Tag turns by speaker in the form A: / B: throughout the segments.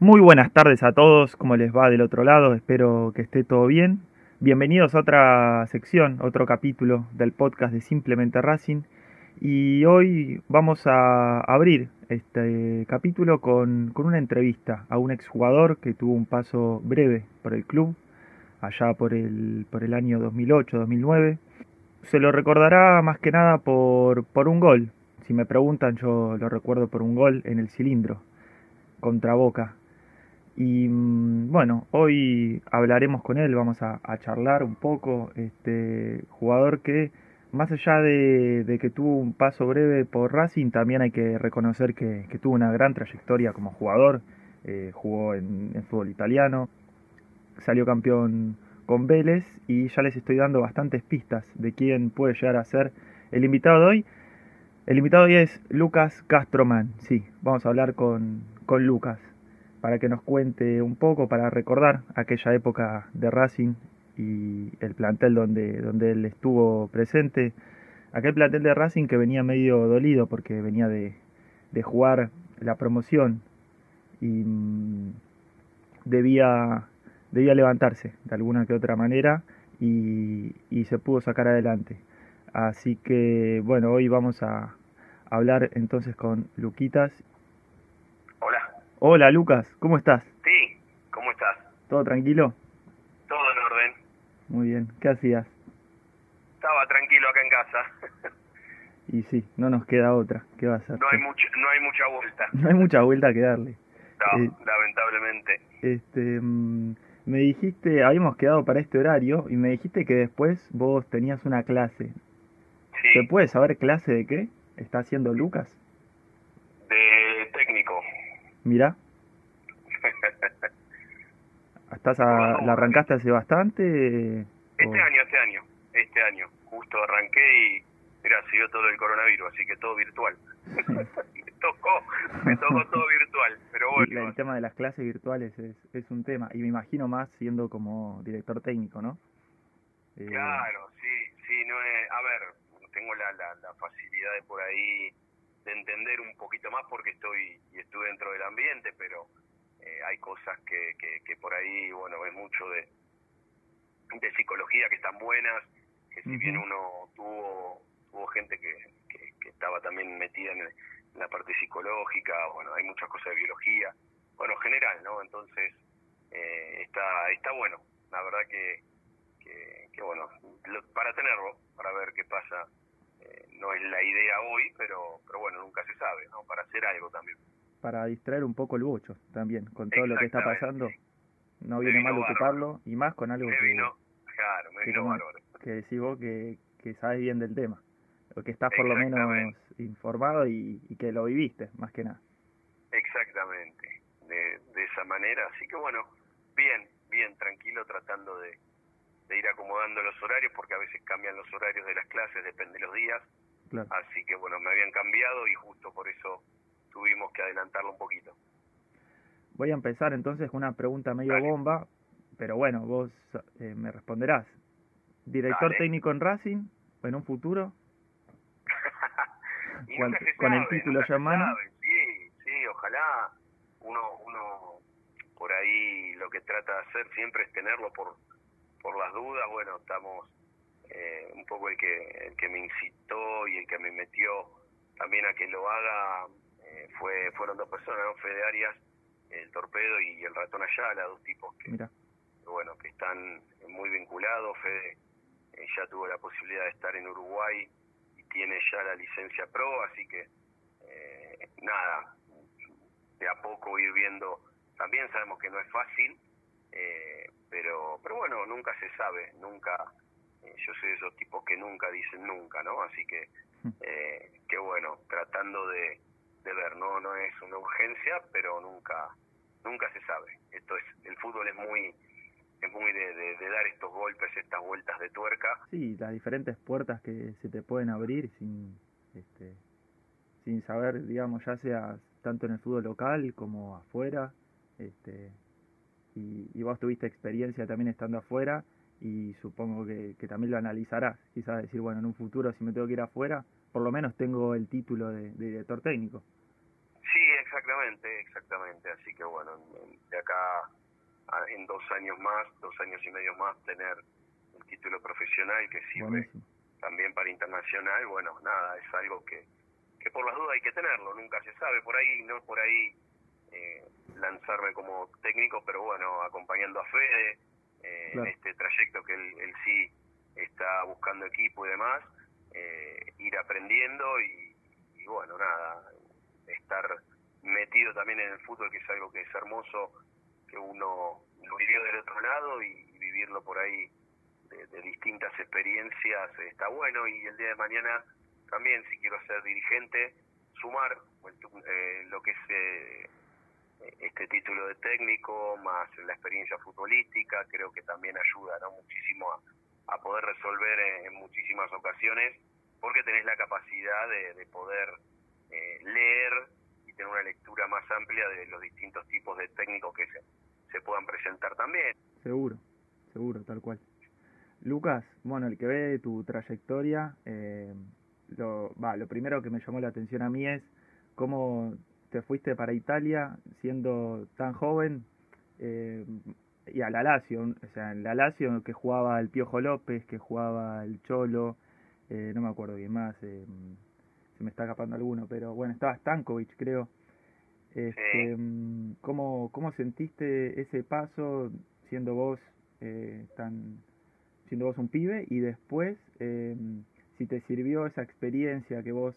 A: Muy buenas tardes a todos, ¿cómo les va del otro lado? Espero que esté todo bien. Bienvenidos a otra sección, otro capítulo del podcast de Simplemente Racing. Y hoy vamos a abrir este capítulo con, con una entrevista a un exjugador que tuvo un paso breve por el club, allá por el, por el año 2008-2009. Se lo recordará más que nada por, por un gol. Si me preguntan, yo lo recuerdo por un gol en el cilindro contra Boca y mm, bueno, hoy hablaremos con él, vamos a, charlar un poco. Este jugador que, más allá de, que tuvo un paso breve por Racing, también hay que reconocer que, tuvo una gran trayectoria como jugador. Eh, jugó en, en, fútbol italiano, salió campeón con Vélez y ya les estoy dando bastantes pistas de quién puede llegar a ser el invitado de hoy. El invitado de hoy es Lucas Castroman. Sí, vamos a hablar con, con Lucas para que nos cuente un poco, para recordar aquella época de Racing y el plantel donde, donde él estuvo presente. Aquel plantel de Racing que venía medio dolido porque venía de, de jugar la promoción y mm, debía, debía levantarse de alguna que otra manera y, y se pudo sacar adelante. Así que bueno, hoy vamos a hablar entonces con Luquitas Hola Lucas, ¿cómo estás?
B: Sí, ¿cómo estás?
A: ¿Todo tranquilo?
B: Todo en orden.
A: Muy bien, ¿qué hacías?
B: Estaba tranquilo acá en casa.
A: y sí, no nos queda otra, ¿qué va a hacer?
B: No hay, mucha, no hay mucha vuelta.
A: No hay mucha vuelta que darle.
B: No, eh, lamentablemente.
A: Este, mm, me dijiste, habíamos quedado para este horario y me dijiste que después vos tenías una clase.
B: Sí.
A: ¿Se puede saber clase de qué está haciendo Lucas? Mira. ¿Estás ¿La arrancaste hace bastante?
B: Este año, este año, este año. Justo arranqué y, mira, siguió todo el coronavirus, así que todo virtual. me tocó, me tocó todo virtual, pero bueno.
A: El, tema de las clases virtuales es, es un tema, y me imagino más siendo como director técnico, ¿no?
B: Eh, claro, sí, sí, no es, a ver, tengo la, la, la facilidad de por ahí de entender un poquito más porque estoy y estuve dentro del ambiente, pero eh, hay cosas que, que, por ahí, bueno, es mucho de, de psicología que están buenas, que si bien uno tuvo, tuvo gente que, que, estaba también metida en, la parte psicológica, bueno, hay muchas cosas de biología, bueno, general, ¿no? Entonces, eh, está, está bueno, la verdad que, que, que bueno, para tenerlo, para ver qué pasa no es la idea hoy, pero, pero bueno, nunca se sabe, ¿no? Para hacer algo también.
A: Para distraer un poco el bocho también, con todo lo que está pasando. No viene mal ocuparlo, y más con algo
B: que... Vino, claro, me vino
A: que, decís vos que, que sabes bien del tema, que estás por lo menos informado y, y que lo viviste, más que nada.
B: Exactamente, de, de esa manera, así que bueno, bien, bien, tranquilo, tratando de, de ir acomodando los horarios, porque a veces cambian los horarios de las clases, depende de los días. Así que bueno, me habían cambiado y justo por eso tuvimos que adelantarlo un poquito.
A: Voy a empezar entonces con una pregunta medio bomba, pero bueno, vos eh, me responderás. ¿Director técnico en Racing en un futuro?
B: Con,
A: el título ya mano.
B: Sí, sí, ojalá uno, uno por ahí lo que trata de hacer siempre es tenerlo por por las dudas, bueno, estamos eh, un poco el que, el que me incitó y el que me metió también a que lo haga eh, fue fueron dos personas, ¿no? Fede Arias, el Torpedo y el Ratón Ayala, dos tipos que, bueno, que están muy vinculados. Fede eh, ya tuvo la posibilidad de estar en Uruguay tiene ya la licencia pro, así que nada, de a poco ir viendo, también sabemos que no es fácil, eh, pero pero bueno nunca se sabe nunca eh, yo soy de esos tipos que nunca dicen nunca no así que hmm. eh, que bueno tratando de, de ver no no es una urgencia pero nunca nunca se sabe. Esto es el fútbol es muy es muy de, de, dar estos golpes estas vueltas de tuerca
A: sí las diferentes puertas que se te pueden abrir sin este sin saber digamos ya sea tanto en el fútbol local como afuera este y, vos tuviste experiencia también estando afuera y supongo que, también lo analizarás, quizás decir, bueno, en un futuro si me tengo que ir afuera, por lo menos tengo el título de, director técnico.
B: Sí, exactamente, exactamente. Así que bueno, de acá en dos años más, dos años y medio más, tener el título profesional que sirve también para internacional, bueno, nada, es algo que, que por las dudas hay que tenerlo, nunca se sabe, por ahí, no por ahí eh, lanzarme como técnico, pero bueno, acompañando a Fede eh, en este trayecto que él, sí está buscando equipo y demás, eh, ir aprendiendo y, y, bueno, nada, estar metido también en el fútbol, que es algo que es hermoso, que uno lo vivió del otro lado y, vivirlo por ahí de, distintas experiencias está bueno y el día de mañana también si quiero ser dirigente sumar pues, eh, lo que es eh, este título de técnico más la experiencia futbolística creo que también ayuda ¿no? muchísimo a, poder resolver en, muchísimas ocasiones porque tenés la capacidad de, poder eh, leer tener una lectura más amplia de los distintos tipos de técnicos que se, se puedan presentar también.
A: Seguro, seguro, tal cual. Lucas, bueno, el que ve tu trayectoria, eh, lo, va, lo primero que me llamó la atención a mí es cómo te fuiste para Italia siendo tan joven eh, y a la Lazio, o sea, en la Lazio que jugaba el Piojo López, que jugaba el Cholo, eh, no me acuerdo bien más, se me está escapando alguno, pero bueno, estaba Stankovic creo. Este, mm, ¿cómo, ¿Cómo sentiste ese paso siendo vos eh, tan siendo vos un pibe y después eh, si te sirvió esa experiencia que vos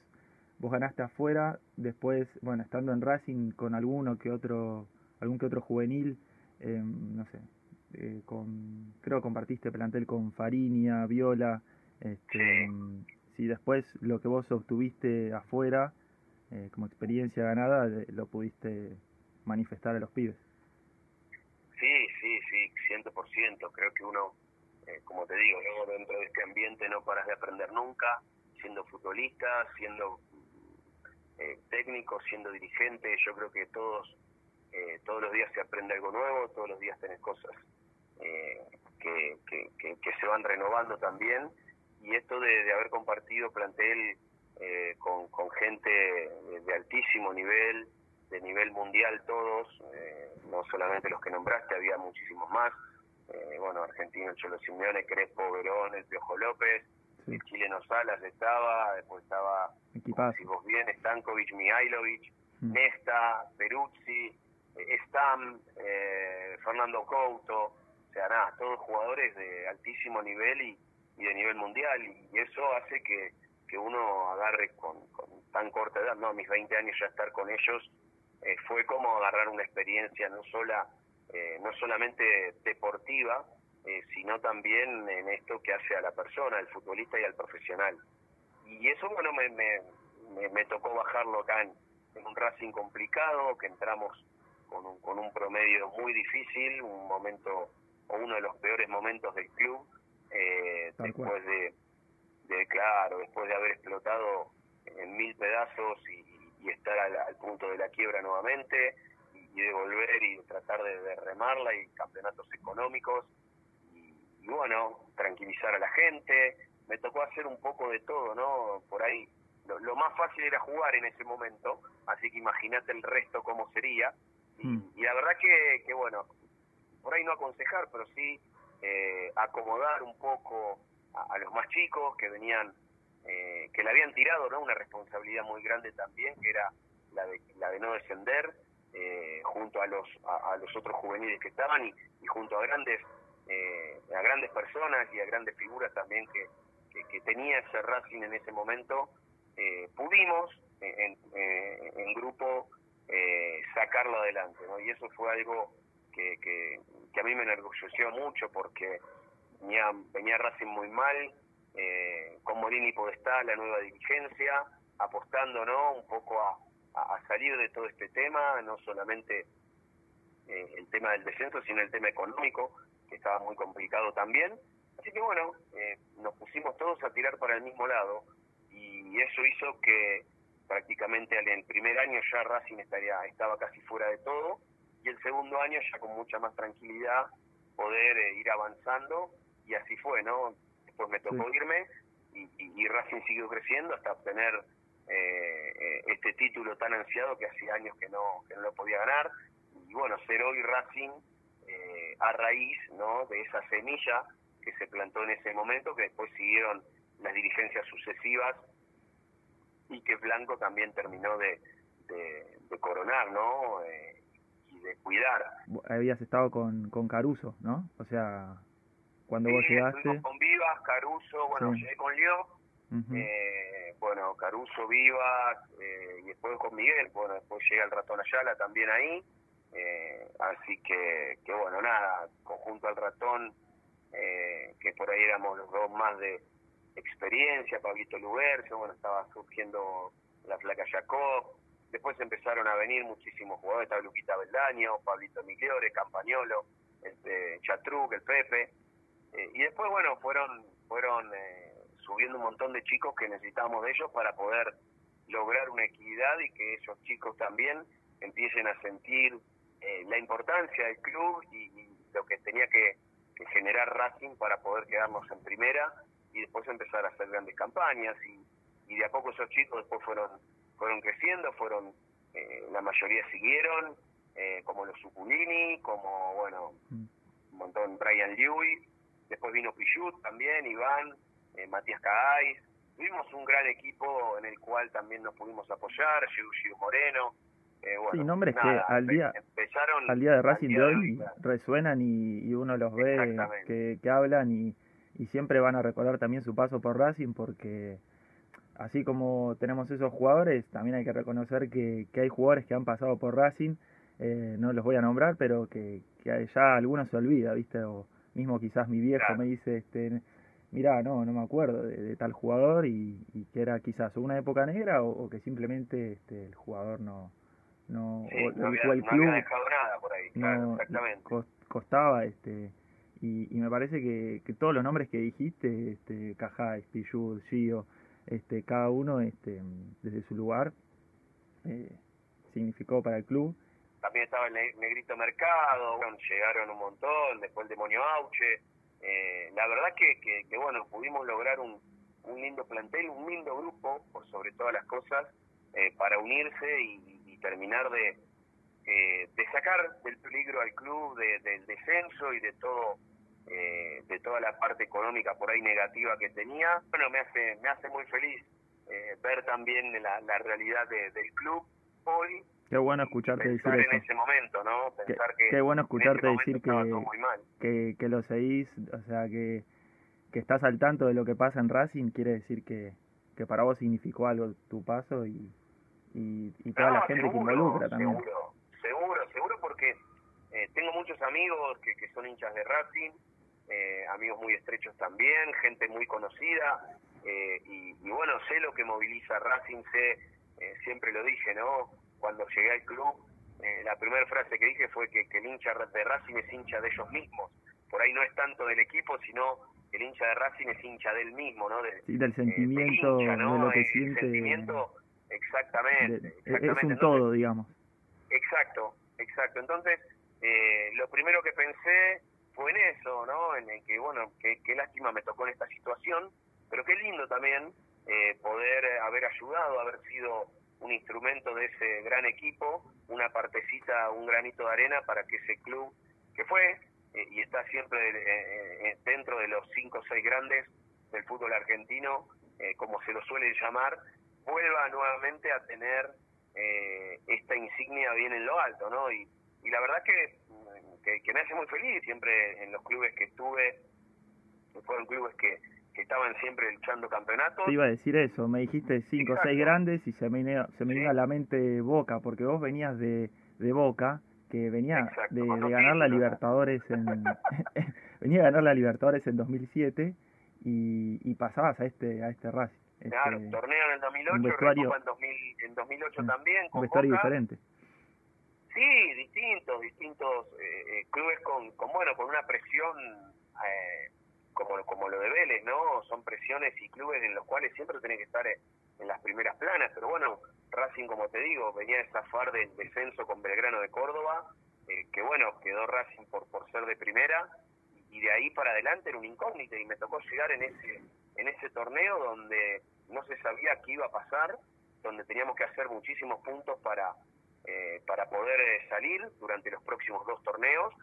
A: vos ganaste afuera después bueno estando en Racing con alguno que otro algún que otro juvenil eh, no sé eh, con creo compartiste plantel con Farinia Viola este, mm, si después lo que vos obtuviste afuera eh, como experiencia ganada lo pudiste manifestar a los pibes.
B: Sí, sí, sí, ciento por ciento. Creo que uno, eh, como te digo, luego dentro de este ambiente no paras de aprender nunca, siendo futbolista, siendo eh, técnico, siendo dirigente. Yo creo que todos, todos los días se aprende algo nuevo, todos los días tenés cosas que, que, que, se van renovando también. Y esto de, de haber compartido plantel eh, con, con, gente de, altísimo nivel, de nivel mundial todos, eh, no solamente los que nombraste, había muchísimos más. Eh, bueno, Argentino, Cholo Simeone, Crespo, Verón, el Piojo López, el chileno Salas estaba, después estaba, si vos bien, Stankovic, Mihailovic, mm. Nesta, Peruzzi, Stam, Fernando Couto, o sea, nada, todos jugadores de altísimo nivel y, y de nivel mundial, y eso hace que que uno agarre con, tan corta edad, no, mis 20 años ya estar con ellos, eh, fue como agarrar una experiencia no sola, eh, no solamente deportiva, eh, sino también en esto que hace a la persona, al futbolista y al profesional. Y eso, bueno, me, me, me, tocó bajarlo acá en, un Racing complicado, que entramos con un, con un promedio muy difícil, un momento, o uno de los peores momentos del club, después de de, claro, después de haber explotado en mil pedazos y, estar al, punto de la quiebra nuevamente y, de volver y tratar de, remarla y campeonatos económicos y, bueno, tranquilizar a la gente. Me tocó hacer un poco de todo, ¿no? Por ahí lo, más fácil era jugar en ese momento, así que imagínate el resto cómo sería. Y, hmm. la verdad que, que, bueno, por ahí no aconsejar, pero sí eh, acomodar un poco a, los más chicos que venían, eh, que le habían tirado ¿no? una responsabilidad muy grande también, que era la de, la de no descender, eh, junto a los, a, los otros juveniles que estaban y, junto a grandes, eh, a grandes personas y a grandes figuras también que, tenía ese Racing en ese momento, pudimos en, en grupo sacarlo adelante, ¿no? Y eso fue algo que, que, que a mí me enorgulleció mucho porque venía, venía Racing muy mal, eh, con Morini Podestá, la nueva dirigencia, apostando ¿no? un poco a, salir de todo este tema, no solamente eh, el tema del descenso, sino el tema económico, que estaba muy complicado también. Así que bueno, eh, nos pusimos todos a tirar para el mismo lado y eso hizo que prácticamente en el primer año ya Racing estaría, estaba casi fuera de todo y el segundo año ya con mucha más tranquilidad poder ir avanzando y así fue, ¿no? Después me tocó irme y, Racing siguió creciendo hasta obtener eh, eh, este título tan ansiado que hacía años que no, que no lo podía ganar. Y bueno, ser hoy Racing eh, a raíz ¿no? de esa semilla que se plantó en ese momento, que después siguieron las dirigencias sucesivas y que Blanco también terminó de, de, coronar, ¿no? y de cuidar.
A: Habías estado con, con Caruso, ¿no? O sea, cuando vos llegaste.
B: Con Vivas, Caruso, bueno, llegué con Leo, eh, bueno, Caruso, Vivas, eh, y después con Miguel, bueno, después llega el ratón Ayala también ahí, eh, así que, que bueno, nada, conjunto al ratón, que por ahí éramos los dos más de experiencia, Pablito Lubercio, bueno, estaba surgiendo la flaca Jacob, después empezaron a venir muchísimos jugadores, estaba Luquita Beldaño, Pablito Migliore, Campañolo, este, Chatruc, el Pepe, eh, y después, bueno, fueron, fueron eh, subiendo un montón de chicos que necesitábamos de ellos para poder lograr una equidad y que esos chicos también empiecen a sentir eh, la importancia del club y, lo que tenía que, generar Racing para poder quedarnos en primera y después empezar a hacer grandes campañas. Y de a poco esos chicos después fueron fueron creciendo, fueron la mayoría siguieron, como los Suculini, como bueno, mm. un montón Brian Lewis, Después vino Pichut también, Iván, eh, Matías Caáis. Tuvimos un gran equipo en el cual también nos pudimos apoyar, Giu Moreno.
A: Eh, sí, nombres que al día, al día de Racing de hoy resuenan y, uno los ve que, que hablan y, y siempre van a recordar también su paso por Racing porque así como tenemos esos jugadores, también hay que reconocer que, que hay jugadores que han pasado por Racing, eh, no los voy a nombrar, pero que, que ya algunos se olvida, ¿viste? O, mismo quizás mi viejo me dice, este, mira, no, no me acuerdo de, tal jugador y, que era quizás una época negra o, que simplemente este, el jugador no, no,
B: o, el club nada por ahí, no,
A: costaba, este, y, y me parece que, que todos los nombres que dijiste, este, Cajá, Spillud, Gio, este, cada uno, este, desde su lugar, eh, significó para el club
B: también estaba el Negrito Mercado, llegaron un montón, después el Demonio Auche. Eh, la verdad que, que, bueno, pudimos lograr un, un lindo plantel, un lindo grupo, por sobre todas las cosas, eh, para unirse y, terminar de, de sacar del peligro al club, del descenso y de todo de toda la parte económica por ahí negativa que tenía. Bueno, me hace me hace muy feliz ver también la, la realidad del club hoy
A: Qué bueno escucharte decir eso.
B: en ese momento, ¿no?
A: Pensar qué, que qué bueno escucharte decir que, que, lo seguís, o sea, que, que estás al tanto de lo que pasa en Racing, quiere decir que, que para vos significó algo tu paso y, y, toda la gente que involucra también.
B: Seguro, seguro, seguro porque eh, tengo muchos amigos que, que son hinchas de Racing, eh, amigos muy estrechos también, gente muy conocida, eh, y, y, bueno, sé lo que moviliza Racing, sé, siempre lo dije, ¿no? cuando llegué al club, eh, la primera frase que dije fue que, el hincha de Racing es hincha de ellos mismos. Por ahí no es tanto del equipo, sino el hincha de Racing es hincha del mismo, ¿no?
A: sí, del sentimiento, de lo que siente.
B: sentimiento, exactamente, Es
A: un todo, digamos.
B: Exacto, exacto. Entonces, eh, lo primero que pensé fue en eso, ¿no? En el que, bueno, qué, lástima me tocó en esta situación, pero qué lindo también eh, poder haber ayudado, haber sido un instrumento de ese gran equipo, una partecita, un granito de arena para que ese club, que fue eh, y está siempre eh, eh, dentro de los cinco o seis grandes del fútbol argentino, como se lo suele llamar, vuelva nuevamente a tener esta insignia bien en lo alto, ¿no? Y la verdad que, que me hace muy feliz siempre en los clubes que estuve, fueron clubes que, que estaban siempre luchando campeonatos.
A: Te iba a decir eso, me dijiste cinco o seis grandes y se me, se me a la mente Boca, porque vos venías de, de Boca, que venía de, ganar la Libertadores en venía a ganar la Libertadores en 2007 y, y pasabas a este a este Racing.
B: Claro, este, torneo en el 2008, vestuario, en, 2000, en 2008 también.
A: Con un vestuario diferente.
B: Sí, distintos, distintos eh, eh, clubes con, con, bueno, con una presión eh, como, como lo de Vélez, ¿no? Son presiones y clubes en los cuales siempre tienen que estar en las primeras planas, pero bueno, Racing, como te digo, venía de zafar del descenso con Belgrano de Córdoba, eh, que bueno, quedó Racing por, por ser de primera, y de ahí para adelante era un incógnito, y me tocó llegar en ese en ese torneo donde no se sabía qué iba a pasar, donde teníamos que hacer muchísimos puntos para, eh, para poder eh, salir durante los próximos dos torneos.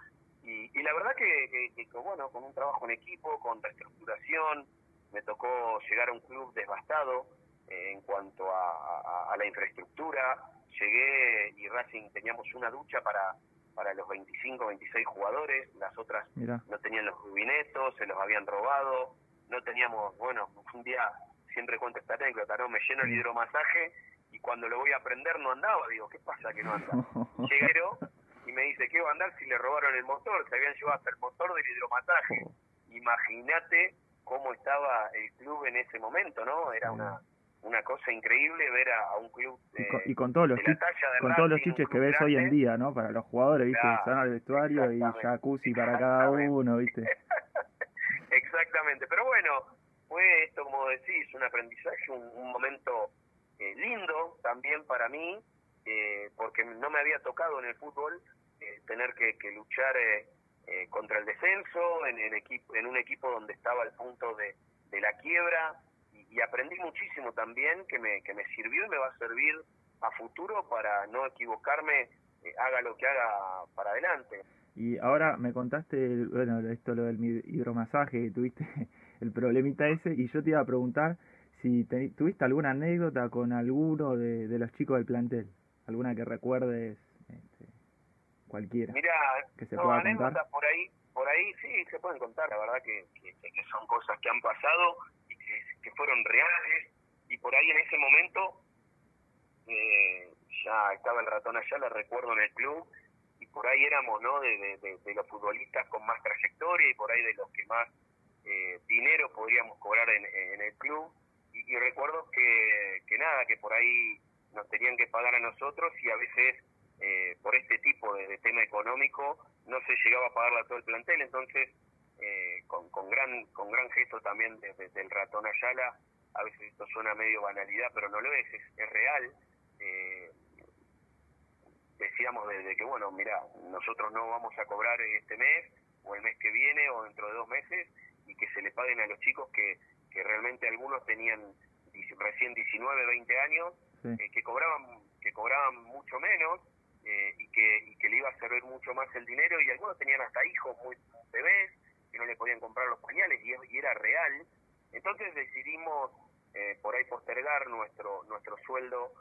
B: Y, la verdad que, bueno, con un trabajo en equipo, con reestructuración, me tocó llegar a un club devastado eh, en cuanto a, la infraestructura. Llegué y Racing teníamos una ducha para, para los 25, 26 jugadores, las otras no tenían los rubinetos, se los habían robado, no teníamos, bueno, un día siempre cuento esta anécdota, ¿no? Me lleno el hidromasaje y cuando lo voy a aprender no andaba, digo, ¿qué pasa que no anda? Lleguero y me dice, ¿qué va a andar si le robaron el motor? Se habían llevado hasta el motor del hidromasaje. Imagínate cómo estaba el club en ese momento, ¿no? Era una una cosa increíble ver a, un club de,
A: y, con, todos los con todos los chiches que ves hoy en día, ¿no? Para los jugadores, ¿viste? se van al vestuario y jacuzzi para cada uno, ¿viste?
B: exactamente, pero bueno, fue esto, como decís, un aprendizaje, un, momento eh, lindo también para mí, eh, porque no me había tocado en el fútbol eh, tener que, luchar contra el descenso, en, equipo, en un equipo donde estaba al punto de, la quiebra, y, aprendí muchísimo también que me, que me sirvió y me va a servir a futuro para no equivocarme, haga lo que haga para adelante.
A: Y ahora me contaste, bueno, esto lo del hidromasaje, que tuviste el problemita ese, y yo te iba a preguntar si tuviste alguna anécdota con alguno de, los chicos del plantel, alguna que recuerdes, este, cualquiera.
B: Mira, que se pueda contar. por ahí, por ahí sí se pueden contar, la verdad que, que, son cosas que han pasado y que, fueron reales, y por ahí en ese momento eh, ya estaba el ratón allá, la recuerdo en el club, y por ahí éramos, ¿no? De, de los futbolistas con más trayectoria y por ahí de los que más eh, dinero podríamos cobrar en, el club y, recuerdo que, que, nada, que por ahí nos tenían que pagar a nosotros y a veces eh, por este tipo de, tema económico no se llegaba a pagarle a todo el plantel, entonces eh, con, con, gran con gran gesto también desde, el ratón Ayala, a veces esto suena medio banalidad, pero no lo es, es, real. decíamos desde que, bueno, mira, nosotros no vamos a cobrar este mes, o el mes que viene, o dentro de dos meses, y que se le paguen a los chicos que, que realmente algunos tenían recién 19, 20 años, eh, que cobraban que cobraban mucho menos eh, y, que, y que le iba a servir mucho más el dinero y algunos tenían hasta hijos muy bebés que no le podían comprar los pañales y, y era real. Entonces decidimos eh, por ahí postergar nuestro nuestro sueldo.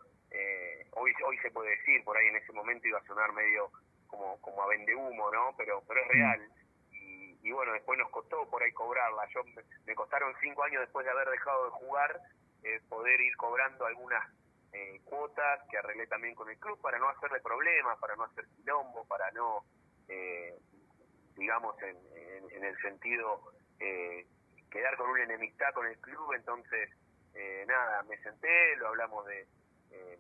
B: hoy hoy se puede decir, por ahí en ese momento iba a sonar medio como como a vende humo, ¿no? Pero pero es real y bueno, después nos costó por ahí cobrarla. Yo me costaron cinco años después de haber dejado de jugar eh, poder ir cobrando algunas eh, cuotas que arreglé también con el club para no hacerle problemas, para no hacer quilombo, para no, eh, digamos, en, en, el sentido quedar con una enemistad con el club. Entonces, nada, me senté, lo hablamos de,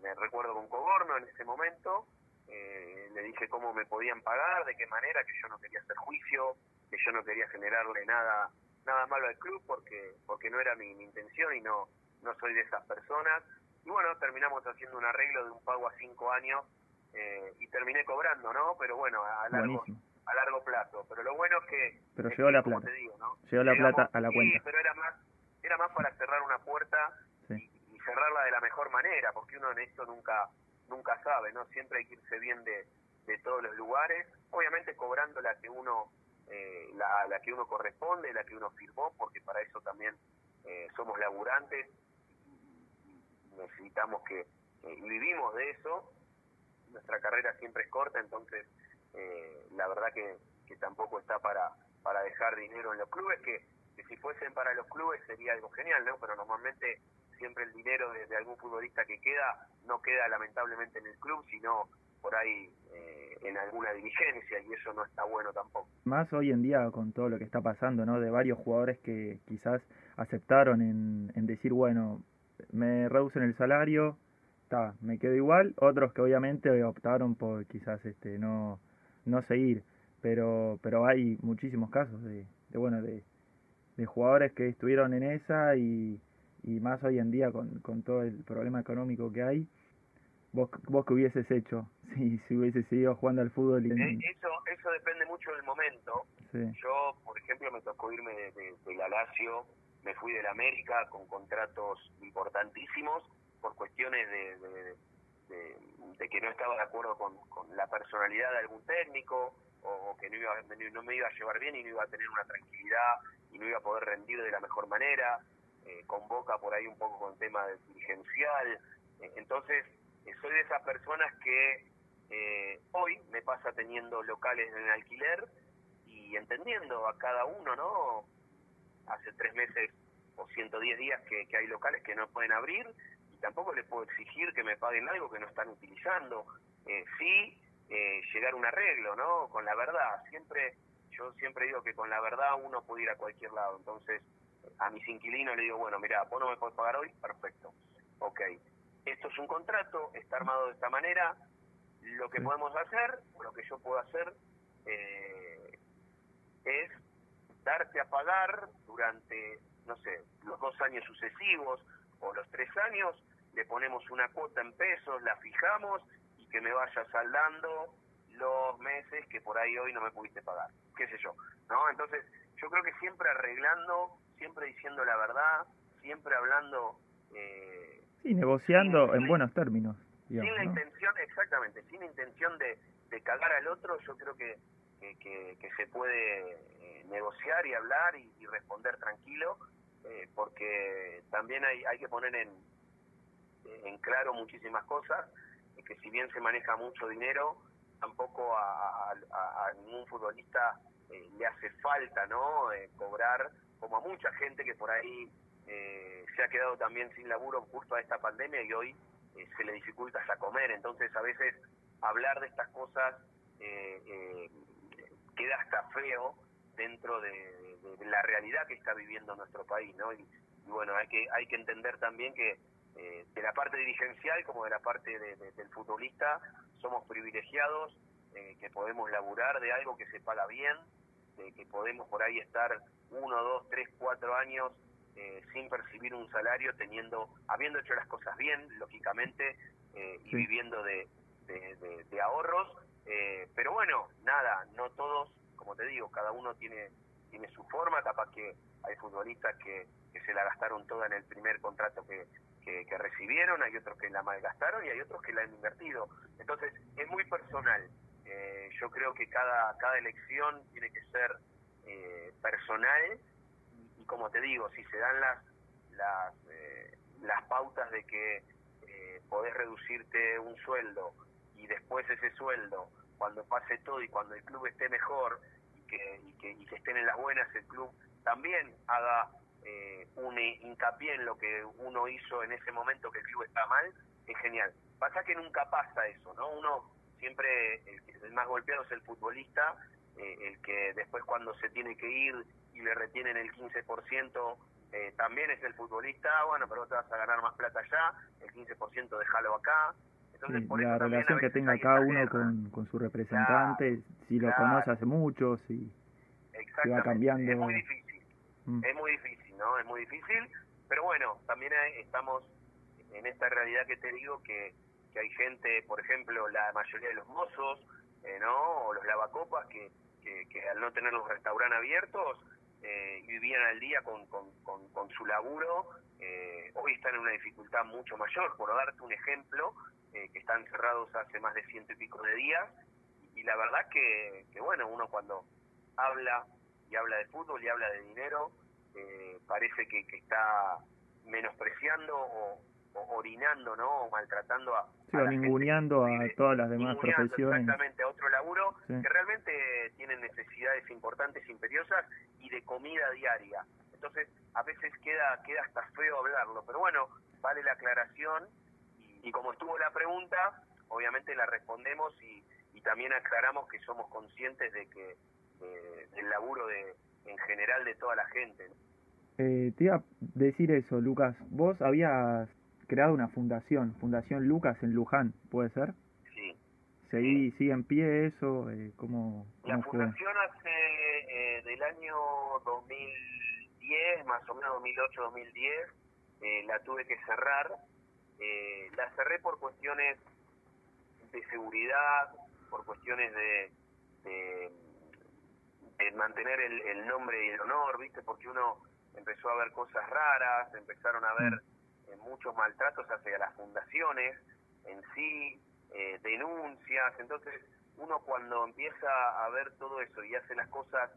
B: me recuerdo con Cogorno en ese momento. le dije cómo me podían pagar, de qué manera, que yo no quería hacer juicio, que yo no quería generarle nada nada malo al club porque porque no era mi, intención y no no soy de esas personas. Y bueno terminamos haciendo un arreglo de un pago a cinco años eh, y terminé cobrando no pero bueno a largo a largo plazo. Pero lo bueno es que
A: pero llegó la plata. llegó la plata a la cuenta.
B: sí pero era más era más para cerrar una puerta y, cerrarla de la mejor manera porque uno en esto nunca nunca sabe no siempre hay que irse bien de de todos los lugares. Obviamente cobrando la que uno eh, la, la que uno corresponde, la que uno firmó, porque para eso también eh, somos laburantes y necesitamos que, y vivimos de eso, nuestra carrera siempre es corta, entonces eh, la verdad que, que tampoco está para, para dejar dinero en los clubes, que, si fuesen para los clubes sería algo genial, ¿no? Pero normalmente siempre el dinero de, de algún futbolista que queda no queda lamentablemente en el club, sino por ahí eh, en alguna diligencia y eso no está bueno tampoco.
A: Más hoy en día con todo lo que está pasando, ¿no? De varios jugadores que quizás aceptaron en, en decir, bueno, me reducen el salario, está, me quedo igual, otros que obviamente optaron por quizás este no no seguir, pero pero hay muchísimos casos de, de bueno, de, de jugadores que estuvieron en esa y, y más hoy en día con, con todo el problema económico que hay, vos, vos que hubieses hecho si, si hubiese seguido jugando al fútbol. Y...
B: Eh, eso, eso depende mucho del momento. Yo, por ejemplo, me tocó irme de, de, la Lazio, me fui del América con contratos importantísimos por cuestiones de, de, que no estaba de acuerdo con, la personalidad de algún técnico o, que no, iba, no me iba a llevar bien y no iba a tener una tranquilidad y no iba a poder rendir de la mejor manera. Eh, convoca por ahí un poco con tema del dirigencial. Eh, entonces, soy de esas personas que hoy me pasa teniendo locales en alquiler y entendiendo a cada uno, ¿no? Hace tres meses o 110 días que, hay locales que no pueden abrir y tampoco les puedo exigir que me paguen algo que no están utilizando. sí, llegar a un arreglo, ¿no? Con la verdad. Siempre, yo siempre digo que con la verdad uno puede ir a cualquier lado. Entonces, a mis inquilinos le digo, bueno, mira, vos no me podés pagar hoy, perfecto. Ok, esto es un contrato, está armado de esta manera, lo que podemos hacer, o lo que yo puedo hacer, eh, es darte a pagar durante, no sé, los dos años sucesivos o los tres años, le ponemos una cuota en pesos, la fijamos y que me vaya saldando los meses que por ahí hoy no me pudiste pagar, qué sé yo, ¿no? Entonces, yo creo que siempre arreglando siempre diciendo la verdad, siempre hablando...
A: Eh, sí, negociando en buenos términos.
B: sin la intención, exactamente, sin intención de, de cagar al otro, yo creo que, que, se puede eh, negociar y hablar y, responder tranquilo, eh, porque también hay, hay que poner en, en claro muchísimas cosas, que si bien se maneja mucho dinero, tampoco a, a, ningún futbolista eh, le hace falta no cobrar como a mucha gente que por ahí eh, se ha quedado también sin laburo justo a esta pandemia y hoy eh, se le dificulta hasta comer. Entonces a veces hablar de estas cosas eh, queda hasta feo dentro de, la realidad que está viviendo nuestro país, ¿no? Y, bueno, hay que hay que entender también que de la parte dirigencial como de la parte del futbolista somos privilegiados, que podemos laburar de algo que se paga bien, que podemos por ahí estar uno, dos, tres, cuatro años eh, sin percibir un salario, teniendo, habiendo hecho las cosas bien, lógicamente, eh, y viviendo de, de, ahorros. Eh, pero bueno, nada, no todos, como te digo, cada uno tiene, tiene su forma, capaz que hay futbolistas que, que se la gastaron toda en el primer contrato que, que, recibieron, hay otros que la malgastaron y hay otros que la han invertido. Entonces, es muy personal. yo creo que cada, cada elección tiene que ser eh, personal como te digo, si se dan las las, eh, las pautas de que eh, podés reducirte un sueldo y después ese sueldo, cuando pase todo y cuando el club esté mejor y que, y que, y que estén en las buenas, el club también haga eh, un hincapié en lo que uno hizo en ese momento que el club está mal, es genial. Pasa que nunca pasa eso, ¿no? Uno siempre, el, el más golpeado es el futbolista eh, el que después cuando se tiene que ir y le retienen el 15%, eh, también es el futbolista, bueno, pero vos te vas a ganar más plata allá, el 15% déjalo acá.
A: Entonces, la relación que tenga cada uno con, su representante, si lo conoce hace mucho, si, va cambiando.
B: Es muy difícil, mm. es muy difícil, ¿no? Es muy difícil, pero bueno, también estamos en esta realidad que te digo que, que hay gente, por ejemplo, la mayoría de los mozos, eh, ¿no? O los lavacopas que que, al no tener los restaurantes abiertos eh, vivían al día con, con, con, su laburo, eh, hoy están en una dificultad mucho mayor. Por darte un ejemplo, eh, que están cerrados hace más de ciento y pico de días, y la verdad que, que bueno, uno cuando habla y habla de fútbol y habla de dinero, eh, parece que, que está menospreciando o, orinando, ¿no? O maltratando a.
A: Sí, a ninguneando a todas las demás profesiones.
B: Exactamente, a otro laburo que realmente tienen necesidades importantes, imperiosas y de comida diaria. Entonces, a veces queda, queda hasta feo hablarlo, pero bueno, vale la aclaración y, como estuvo la pregunta, obviamente la respondemos y, y también aclaramos que somos conscientes de que del laburo de, en general de toda la gente.
A: Eh, te iba a decir eso, Lucas. Vos habías creado una fundación, Fundación Lucas en Luján, ¿puede ser?
B: Sí.
A: ¿Seguí, ¿Sigue en pie eso? Eh, ¿Cómo,
B: La fundación hace eh, del año 2010, más o menos 2008-2010, eh, la tuve que cerrar. Eh, la cerré por cuestiones de seguridad, por cuestiones de, de, mantener el, el, nombre y el honor, ¿viste? Porque uno empezó a haber cosas raras, empezaron a haber mm. Muchos maltratos hacia las fundaciones en sí, eh, denuncias, entonces uno cuando empieza a ver todo eso y hace las cosas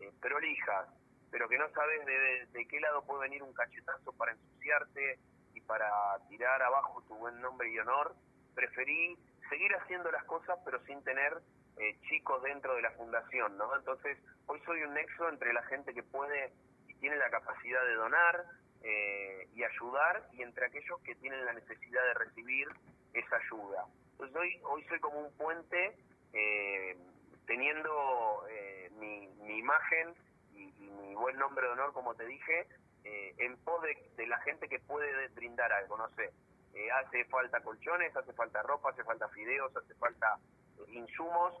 B: eh, prolijas, pero que no sabes de, de, qué lado puede venir un cachetazo para ensuciarte y para tirar abajo tu buen nombre y honor, preferí seguir haciendo las cosas pero sin tener eh, chicos dentro de la fundación, ¿no? Entonces, hoy soy un nexo entre la gente que puede y tiene la capacidad de donar eh, y ayudar y entre aquellos que tienen la necesidad de recibir esa ayuda. Entonces, hoy, hoy soy como un puente eh, teniendo eh, mi, imagen y, mi buen nombre de honor, como te dije, eh, en pos de, la gente que puede brindar algo, no sé. Eh, hace falta colchones, hace falta ropa, hace falta fideos, hace falta insumos.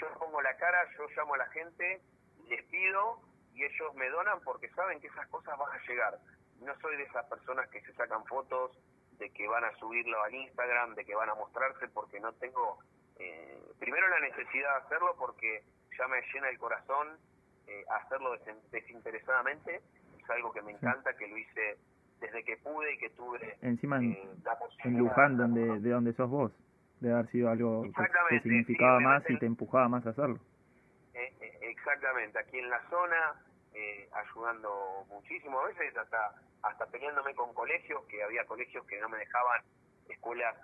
B: yo pongo la cara, yo llamo a la gente, les pido y ellos me donan porque saben que esas cosas van a llegar. No soy de esas personas que se sacan fotos, de que van a subirlo al Instagram, de que van a mostrarse porque no tengo eh, primero la necesidad de hacerlo porque ya me llena el corazón eh, hacerlo desinteresadamente, es algo que me encanta, que lo hice desde que pude y que tuve
A: encima en, eh, en Luján, donde, de donde sos vos, de haber sido algo que, significaba más y te empujaba más a hacerlo.
B: Eh, exactamente, aquí en la zona, ayudando muchísimo, a veces hasta, hasta peleándome con colegios, que había colegios que no me dejaban, escuelas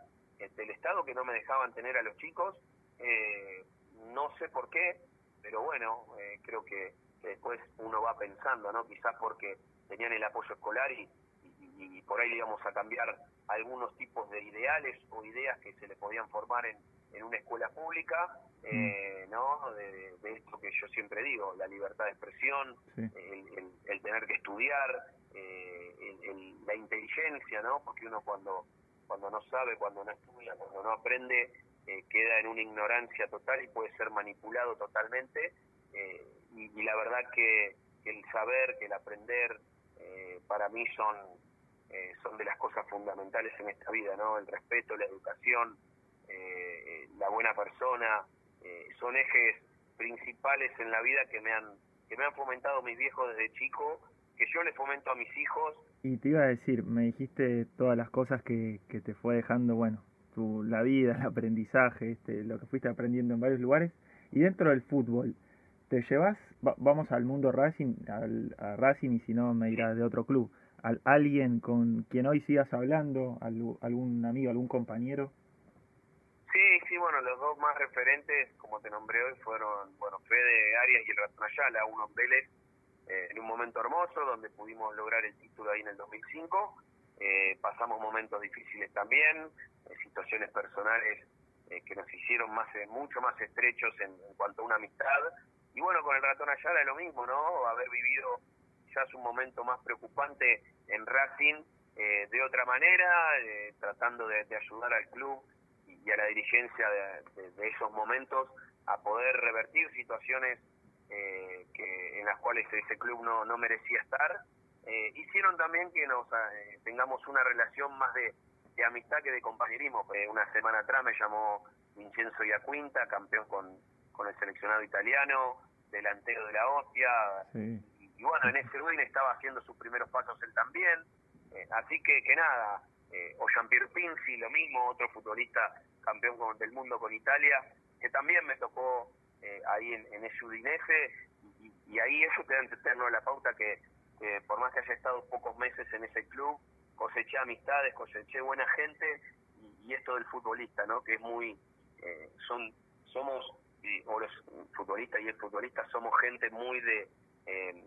B: del Estado que no me dejaban tener a los chicos. Eh, no sé por qué, pero bueno, eh, creo que, después uno va pensando, ¿no? Quizás porque tenían el apoyo escolar y, y, por ahí íbamos a cambiar algunos tipos de ideales o ideas que se le podían formar en, en una escuela pública, eh, mm. ¿no? De, esto que yo siempre digo, la libertad de expresión, el, tener que estudiar, la inteligencia, ¿no? Porque uno cuando cuando no sabe, cuando no estudia, cuando no aprende, eh, queda en una ignorancia total y puede ser manipulado totalmente. Eh, y, la verdad que, el saber, que el aprender, eh, para mí son, son de las cosas fundamentales en esta vida, ¿no? El respeto, la educación, la buena persona, son ejes principales en la vida que me han que me han fomentado mis viejos desde chico, que yo les fomento a mis hijos
A: y te iba a decir, me dijiste todas las cosas que, que te fue dejando, bueno, tu, la vida, el aprendizaje, este, lo que fuiste aprendiendo en varios lugares. Y dentro del fútbol, ¿te llevas, vamos al mundo Racing, al, Racing y si no me dirás de otro club, al, alguien con quien hoy sigas hablando, algún amigo, algún compañero?
B: Sí, sí, bueno, los dos más referentes, como te nombré hoy, fueron, bueno, Fede Arias y el Ratón Ayala, uno en Vélez eh, en un momento hermoso donde pudimos lograr el título ahí en el 2005. Eh, pasamos momentos difíciles también, eh, situaciones personales que nos hicieron más mucho más estrechos en, cuanto a una amistad. Y bueno, con el ratón Ayala es lo mismo, ¿no? Haber vivido es un momento más preocupante en Racing de otra manera, tratando de, ayudar al club y, a la dirigencia de esos momentos a poder revertir situaciones eh, que en las cuales ese club no, no merecía estar, eh, hicieron también que nos eh, tengamos una relación más de, amistad que de compañerismo. una semana atrás me llamó Vincenzo Iaquinta, campeón con, con el seleccionado italiano, delantero de la hostia, y, bueno, en ese ruin estaba haciendo sus primeros pasos él también, así que, que nada, o Jean-Pierre Pinzi, lo mismo, otro futbolista campeón del mundo con Italia, que también me tocó eh, ahí en, en ese Udinese y, ahí eso te da a entender la pauta que, por más que haya estado pocos meses en ese club, coseché amistades, coseché buena gente y, esto del futbolista, ¿no? Que es muy, eh, son, somos, o los futbolistas y el futbolista somos gente muy de, eh,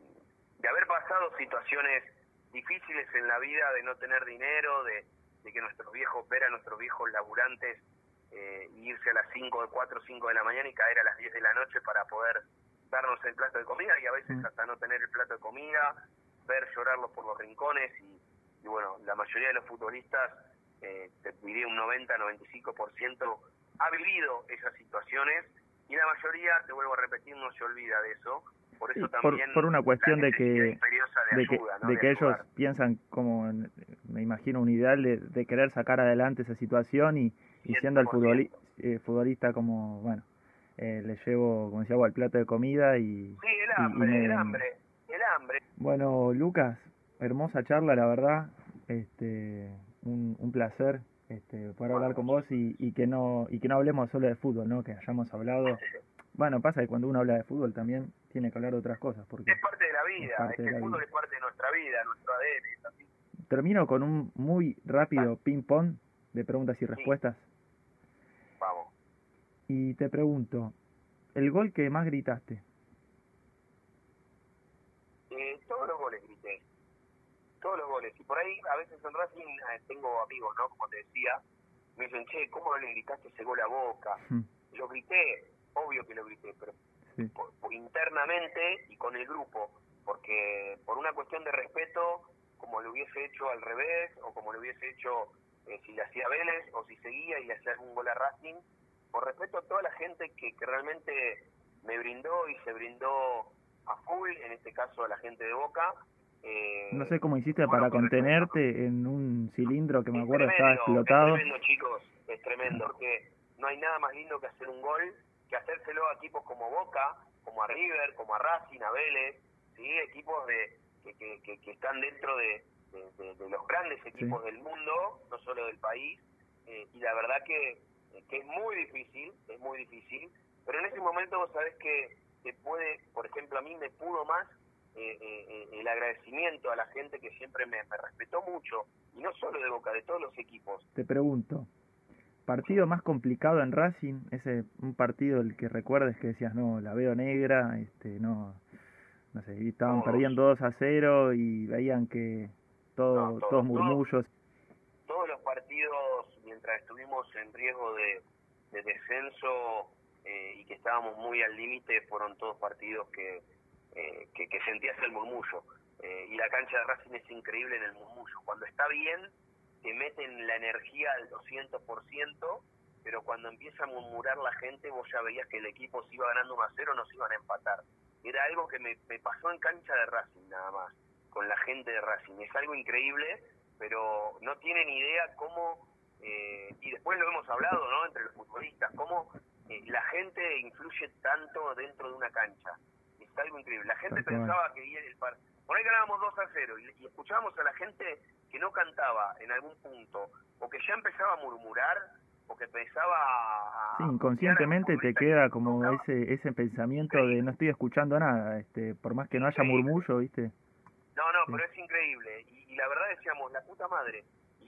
B: de haber pasado situaciones difíciles en la vida, de no tener dinero, de, de que nuestros viejos, ver a nuestros viejos laburantes eh, irse a las 5, de 4 o 5 de la mañana y caer a las 10 de la noche para poder darnos el plato de comida y a veces mm. hasta no tener el plato de comida, ver llorarlos por los rincones y, bueno, la mayoría de los futbolistas, eh, te diría un 90-95%, ha vivido esas situaciones y la mayoría, te vuelvo a repetir, no se olvida de eso. Por eso también
A: por, una cuestión de que de, que, de que ellos piensan como me imagino un ideal de, de querer sacar adelante esa situación y, y siendo el futbolista, eh, futbolista como, bueno, eh, le llevo, como decía, al plato de comida y...
B: Sí, el hambre, el hambre. el hambre.
A: Bueno, Lucas, hermosa charla, la verdad. Este, un, un placer este, poder hablar con vos y, y que no y que no hablemos solo de fútbol, ¿no? Que hayamos hablado. Bueno, pasa que cuando uno habla de fútbol también tiene que hablar de otras cosas. Porque
B: es parte de la vida, es, que el fútbol es parte de nuestra vida, nuestro ADN. así.
A: Termino con un muy rápido ping-pong de preguntas y respuestas. Y te pregunto, ¿el gol que más gritaste?
B: Eh, todos los goles grité. Todos los goles. Y por ahí, a veces en Racing eh, tengo amigos, ¿no? Como te decía, me dicen, che, ¿cómo no le gritaste ese gol a boca? Yo grité, obvio que lo grité, pero
A: Sí.
B: por- por internamente y con el grupo, porque por una cuestión de respeto, como lo hubiese hecho al revés, o como lo hubiese hecho eh, si le hacía Vélez, o si seguía y le hacía algún gol a Racing, por respeto a toda la gente que, que realmente me brindó y se brindó a full, en este caso a la gente de Boca. eh,
A: No sé cómo hiciste
B: bueno,
A: para
B: respeto.
A: contenerte en un cilindro que me
B: Es
A: acuerdo estaba
B: tremendo,
A: explotado.
B: Es tremendo, chicos, es tremendo, porque no hay nada más lindo que hacer un gol, que hacérselo a equipos como Boca, como a River, como a Racing, a Vélez, ¿sí? equipos de que, que, que, que están dentro de, de- de- de los grandes equipos del mundo, no solo del país, eh, y la verdad que, que es muy difícil, es muy difícil, pero en ese momento vos sabés que te puede, por ejemplo, a mí me pudo más eh, eh, eh, el agradecimiento a la gente que siempre me, me respetó mucho, y no solo de Boca, de todos los equipos.
A: Te pregunto, ¿partido más complicado en Racing? Ese un partido el que recuerdes que decías, no, la veo negra, este, no, no sé, estaban
B: Todos.
A: perdiendo 2 a 0 y veían que todo,
B: No, todos,
A: todos murmullos.
B: Mientras estuvimos en riesgo de, de descenso eh, y que estábamos muy al límite, fueron todos partidos que, eh, sentías el murmullo. Eh, y la cancha de Racing es increíble en el murmullo. Cuando está bien, te meten la energía al 200%, pero cuando empieza a murmurar la gente, vos ya veías que el equipo se iba ganando 1 a 0, nos iban a empatar. Era algo que me pasó en cancha de Racing nada más, con la gente de Racing. Es algo increíble, pero no tienen idea cómo, eh, y después lo hemos hablado, ¿no?, entre los futbolistas, cómo eh, la gente influye tanto dentro de una cancha. Es algo increíble. La gente pensaba que el par... por ahí ganábamos 2 a 0 y, y escuchábamos a la gente que no cantaba en algún punto, o que ya empezaba a murmurar, o que empezaba a...
A: Sí,
B: a
A: inconscientemente te queda
B: que
A: como
B: tocaba.
A: ese ese pensamiento de no estoy escuchando nada, este, por más que no haya murmullo, ¿viste?
B: No, no, pero es increíble. Y, y la verdad decíamos, la puta madre.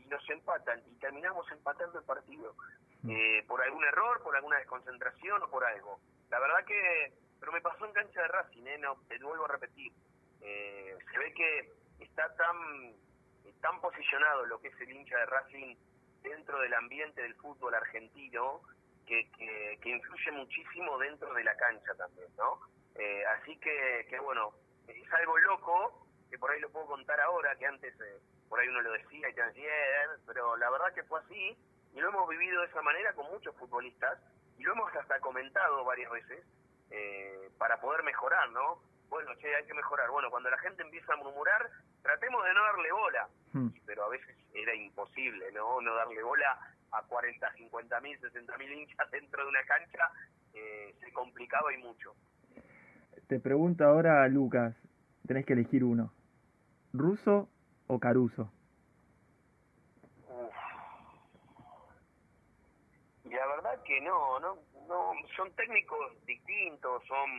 B: Y nos empatan. Y terminamos empatando el partido.
A: Mm.
B: Eh, por algún error, por alguna desconcentración o por algo. La verdad que... Pero me pasó en cancha de Racing, ¿eh? No, te vuelvo a repetir. Eh, se ve que está tan, tan posicionado lo que es el hincha de Racing dentro del ambiente del fútbol argentino que, que, que influye muchísimo dentro de la cancha también, ¿no? Eh, así que, que, bueno, es algo loco, que por ahí lo puedo contar ahora, que antes eh, por ahí uno lo decía y te decía, "Eh", pero la verdad que fue así, y lo hemos vivido de esa manera con muchos futbolistas, y lo hemos hasta comentado varias veces, eh, para poder mejorar, ¿no? Bueno, che, hay que mejorar. Bueno, cuando la gente empieza a murmurar, tratemos de no darle bola,
A: Mm.
B: pero a veces era imposible, ¿no? No darle bola a 40, 50 mil, 60 mil hinchas dentro de una cancha, eh, se complicaba y mucho.
A: Te pregunto ahora, Lucas, tenés que elegir uno. ¿Ruso o Caruso?
B: Y la verdad que no, no, no, son técnicos distintos, son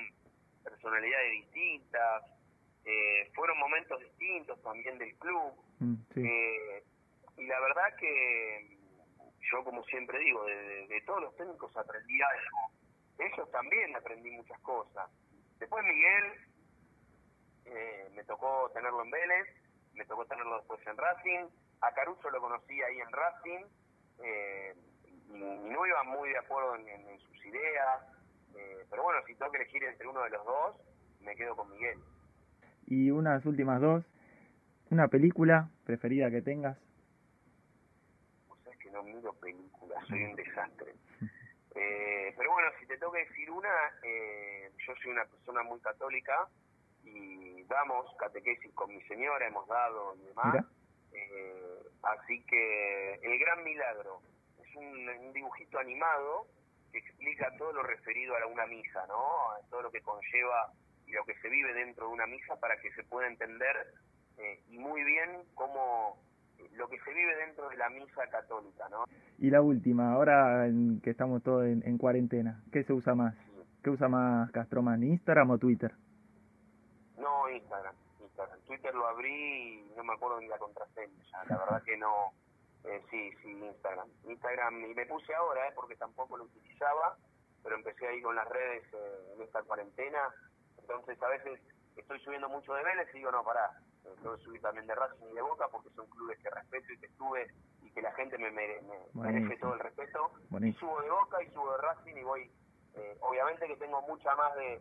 B: personalidades distintas, eh, fueron momentos distintos también del club,
A: Mm, sí.
B: eh, y la verdad que yo como siempre digo, de, de- de todos los técnicos aprendí algo, de ellos también aprendí muchas cosas. Después Miguel, eh, me tocó tenerlo en Vélez, me tocó tenerlo después en Racing, a Caruso lo conocí ahí en Racing, eh, y, y no iba muy de acuerdo en, en- en sus ideas, eh, pero bueno, si tengo que elegir entre uno de los dos, me quedo con Miguel.
A: Y unas últimas dos. Una película preferida que tengas.
B: Sea, es que no miro películas, soy un desastre. Eh, pero bueno, si te tengo que decir una, eh, yo soy una persona muy católica y damos catequesis con mi señora, hemos dado y demás. Eh, así que El Gran Milagro es un, un dibujito animado que explica todo lo referido a una misa, ¿no? Todo lo que conlleva lo que se vive dentro de una misa para que se pueda entender eh, y muy bien cómo lo que se vive dentro de la misa católica, ¿no?
A: Y la última, ahora que estamos todos en, cuarentena, ¿qué se usa más? ¿Qué usa más Castroman, Instagram o Twitter?
B: Instagram, Instagram. Twitter lo abrí y no me acuerdo ni la contraseña, la verdad que no. Eh, sí, sí, Instagram. Instagram, y me puse ahora, eh, porque tampoco lo utilizaba, pero empecé ahí con las redes eh, en esta cuarentena. Entonces a veces estoy subiendo mucho de Vélez y digo, no, pará, tengo que subir también de Racing y de Boca porque son clubes que respeto y que estuve y que la gente me, merece todo el respeto. Y subo de Boca y subo de Racing y voy, eh, obviamente que tengo mucha más de,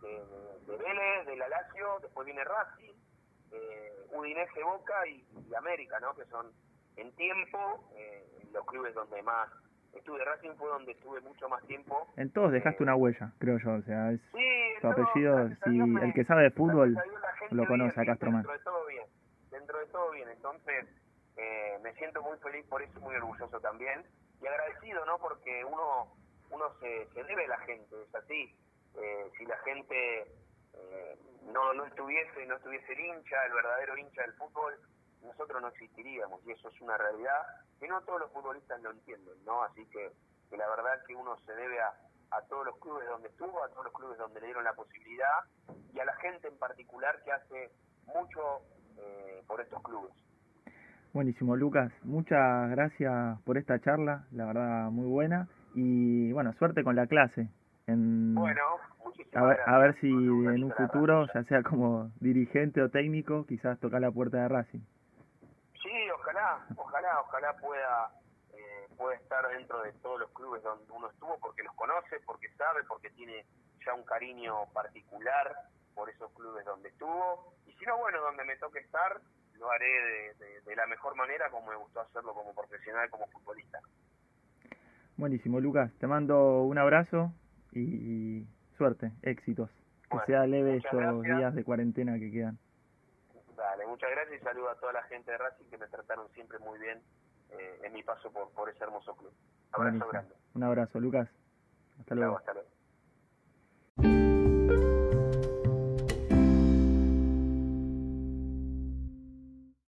B: de, Vélez, de la Lazio, después viene Racing, eh, Udinese, Boca y, América, ¿no? Que son en tiempo eh, los clubes donde más estuve. Racing fue donde estuve mucho más tiempo.
A: En todos dejaste una huella, creo yo. O sea, es tu apellido, si el que sabe de fútbol lo conoce a Castromán.
B: Dentro de todo bien, dentro de todo bien. Entonces, eh, me siento muy feliz por eso, muy orgulloso también. Y agradecido, ¿no? Porque uno uno se, se debe a la gente, es así. Eh, si la gente eh, no, no estuviese, no estuviese el hincha, el verdadero hincha del fútbol, nosotros no existiríamos y eso es una realidad que no todos los futbolistas lo entienden, ¿no? Así que, que la verdad que uno se debe a, a todos los clubes donde estuvo, a todos los clubes donde le dieron la posibilidad y a la gente en particular que hace mucho eh, por estos clubes.
A: Buenísimo, Lucas. Muchas gracias por esta charla, la verdad muy buena. Y bueno, suerte con la clase. En,
B: bueno,
A: a ver, a ver si en un futuro, ya sea como dirigente o técnico, quizás tocar la puerta de Racing.
B: Sí, ojalá, ojalá, ojalá pueda puede estar dentro de todos los clubes donde uno estuvo porque los conoce, porque sabe, porque tiene ya un cariño particular por esos clubes donde estuvo. Y si no, bueno, donde me toque estar, lo haré de, la mejor manera como me gustó hacerlo como profesional, como futbolista.
A: Buenísimo, Lucas. Te mando un abrazo y suerte, éxitos. Que sea leve estos días de cuarentena que quedan.
B: Dale, muchas gracias y saludo a toda la gente de Racing que me trataron siempre muy bien eh, en mi paso por, por ese hermoso club. Abrazo grande.
A: Un abrazo, Lucas. Hasta luego. hasta luego.